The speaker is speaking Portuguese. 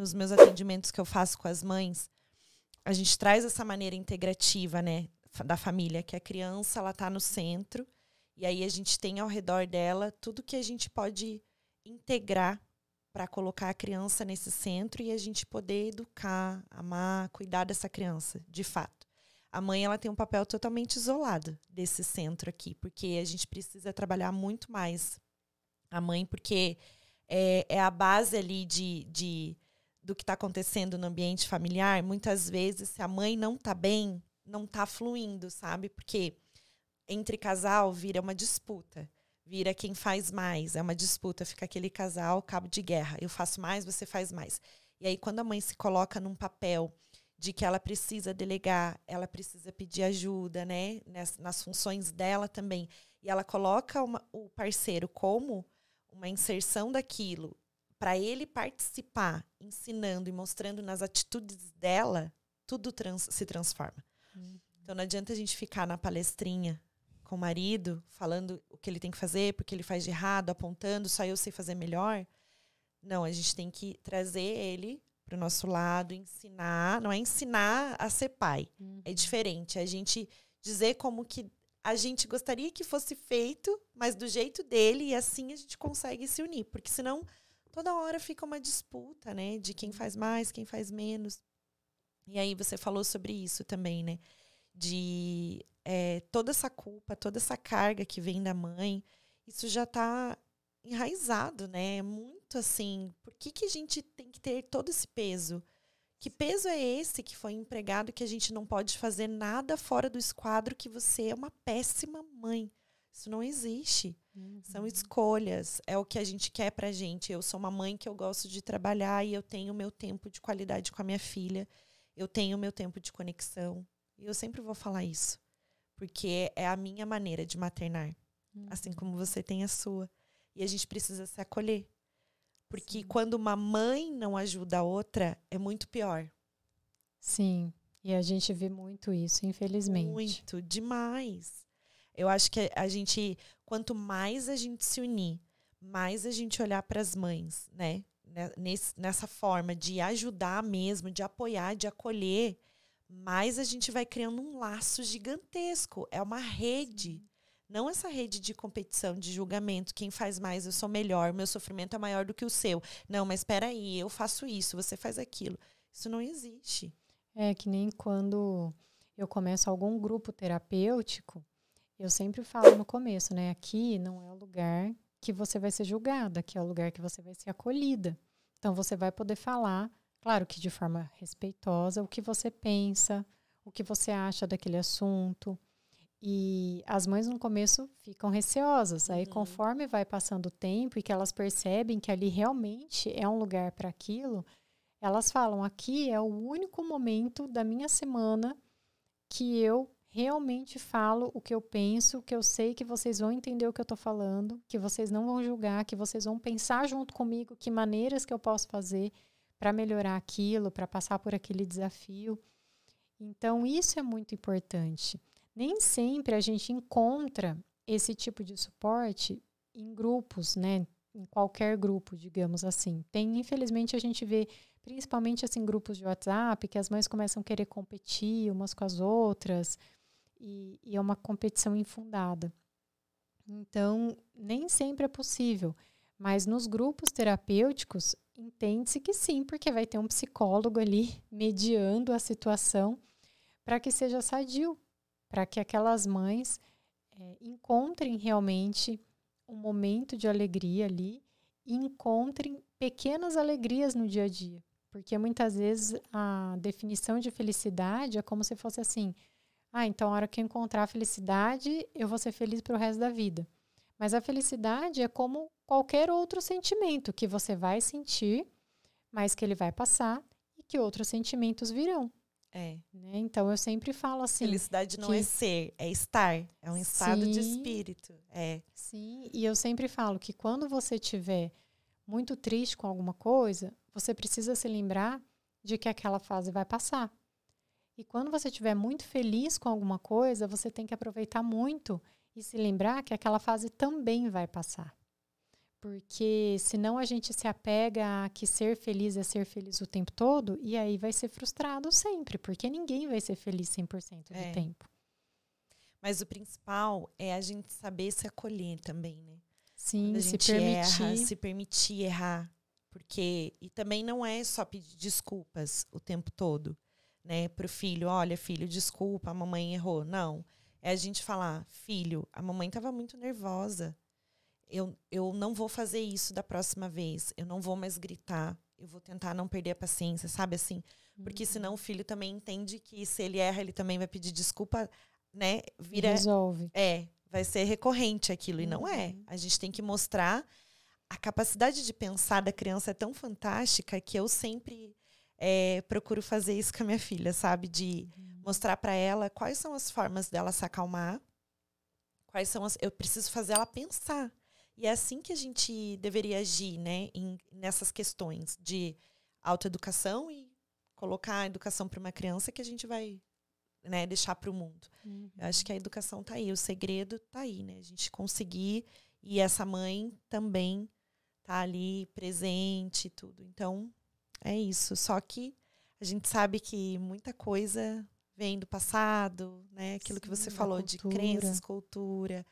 nos meus atendimentos que eu faço com as mães, a gente traz essa maneira integrativa, né, da família, que a criança ela tá no centro e aí a gente tem ao redor dela tudo que a gente pode integrar para colocar a criança nesse centro e a gente poder educar, amar, cuidar dessa criança, de fato. A mãe ela tem um papel totalmente isolado desse centro aqui, porque a gente precisa trabalhar muito mais a mãe, porque é, é a base ali de, de do que está acontecendo no ambiente familiar. Muitas vezes, se a mãe não está bem, não está fluindo, sabe? Porque entre casal vira uma disputa vira quem faz mais. É uma disputa, fica aquele casal cabo de guerra. Eu faço mais, você faz mais. E aí, quando a mãe se coloca num papel de que ela precisa delegar, ela precisa pedir ajuda, né? Nas, nas funções dela também. E ela coloca uma, o parceiro como uma inserção daquilo para ele participar, ensinando e mostrando nas atitudes dela, tudo trans, se transforma. Uhum. Então não adianta a gente ficar na palestrinha com o marido, falando o que ele tem que fazer, porque ele faz de errado, apontando, só eu sei fazer melhor. Não, a gente tem que trazer ele para o nosso lado, ensinar. Não é ensinar a ser pai. Uhum. É diferente. É a gente dizer como que a gente gostaria que fosse feito, mas do jeito dele, e assim a gente consegue se unir. Porque senão toda hora fica uma disputa, né? De quem faz mais, quem faz menos. E aí você falou sobre isso também, né? De é, toda essa culpa, toda essa carga que vem da mãe, isso já está enraizado, né? É muito assim. Por que, que a gente tem que ter todo esse peso? Que peso é esse que foi empregado que a gente não pode fazer nada fora do esquadro que você é uma péssima mãe? Isso não existe. Uhum. São escolhas. É o que a gente quer pra gente. Eu sou uma mãe que eu gosto de trabalhar e eu tenho meu tempo de qualidade com a minha filha. Eu tenho meu tempo de conexão. E eu sempre vou falar isso porque é a minha maneira de maternar, uhum. assim como você tem a sua. E a gente precisa se acolher. Porque Sim. quando uma mãe não ajuda a outra, é muito pior. Sim, e a gente vê muito isso, infelizmente. Muito, demais. Eu acho que a gente, quanto mais a gente se unir, mais a gente olhar para as mães, né? Nesse, nessa forma de ajudar mesmo, de apoiar, de acolher, mais a gente vai criando um laço gigantesco. É uma rede. Não essa rede de competição, de julgamento. Quem faz mais, eu sou melhor, meu sofrimento é maior do que o seu. Não, mas espera aí, eu faço isso, você faz aquilo. Isso não existe. É que nem quando eu começo algum grupo terapêutico, eu sempre falo no começo, né? Aqui não é o lugar que você vai ser julgada, aqui é o lugar que você vai ser acolhida. Então você vai poder falar Claro que de forma respeitosa, o que você pensa, o que você acha daquele assunto. E as mães no começo ficam receosas. Aí, uhum. conforme vai passando o tempo e que elas percebem que ali realmente é um lugar para aquilo, elas falam: aqui é o único momento da minha semana que eu realmente falo o que eu penso, que eu sei que vocês vão entender o que eu estou falando, que vocês não vão julgar, que vocês vão pensar junto comigo que maneiras que eu posso fazer para melhorar aquilo, para passar por aquele desafio. Então, isso é muito importante. Nem sempre a gente encontra esse tipo de suporte em grupos, né? Em qualquer grupo, digamos assim. Tem, infelizmente, a gente vê principalmente assim grupos de WhatsApp que as mães começam a querer competir umas com as outras e, e é uma competição infundada. Então, nem sempre é possível. Mas nos grupos terapêuticos, entende-se que sim, porque vai ter um psicólogo ali mediando a situação para que seja sadio, para que aquelas mães é, encontrem realmente um momento de alegria ali e encontrem pequenas alegrias no dia a dia. Porque muitas vezes a definição de felicidade é como se fosse assim: ah, então a hora que eu encontrar a felicidade, eu vou ser feliz para o resto da vida. Mas a felicidade é como qualquer outro sentimento que você vai sentir, mas que ele vai passar e que outros sentimentos virão. É. Né? Então eu sempre falo assim. Felicidade não que... é ser, é estar. É um Sim. estado de espírito. É. Sim, e eu sempre falo que quando você estiver muito triste com alguma coisa, você precisa se lembrar de que aquela fase vai passar. E quando você estiver muito feliz com alguma coisa, você tem que aproveitar muito e se lembrar que aquela fase também vai passar. Porque senão a gente se apega a que ser feliz é ser feliz o tempo todo, e aí vai ser frustrado sempre, porque ninguém vai ser feliz 100% do é. tempo. Mas o principal é a gente saber se acolher também, né? Sim, se permitir. Erra, se permitir errar. Porque, e também não é só pedir desculpas o tempo todo, né? Pro filho, olha, filho, desculpa, a mamãe errou. Não. É a gente falar, filho, a mamãe estava muito nervosa. Eu, eu não vou fazer isso da próxima vez. Eu não vou mais gritar. Eu vou tentar não perder a paciência, sabe assim? Porque uhum. senão o filho também entende que se ele erra, ele também vai pedir desculpa, né? Vira. Resolve. É, vai ser recorrente aquilo. Uhum. E não é. Uhum. A gente tem que mostrar. A capacidade de pensar da criança é tão fantástica que eu sempre é, procuro fazer isso com a minha filha, sabe? De uhum. mostrar para ela quais são as formas dela se acalmar, quais são as. Eu preciso fazer ela pensar. E é assim que a gente deveria agir, né? Em, nessas questões de autoeducação e colocar a educação para uma criança que a gente vai né, deixar para o mundo. Uhum. Eu acho que a educação está aí, o segredo está aí, né? A gente conseguir e essa mãe também tá ali presente e tudo. Então, é isso. Só que a gente sabe que muita coisa vem do passado, né? Aquilo Sim, que você falou cultura. de crenças, cultura.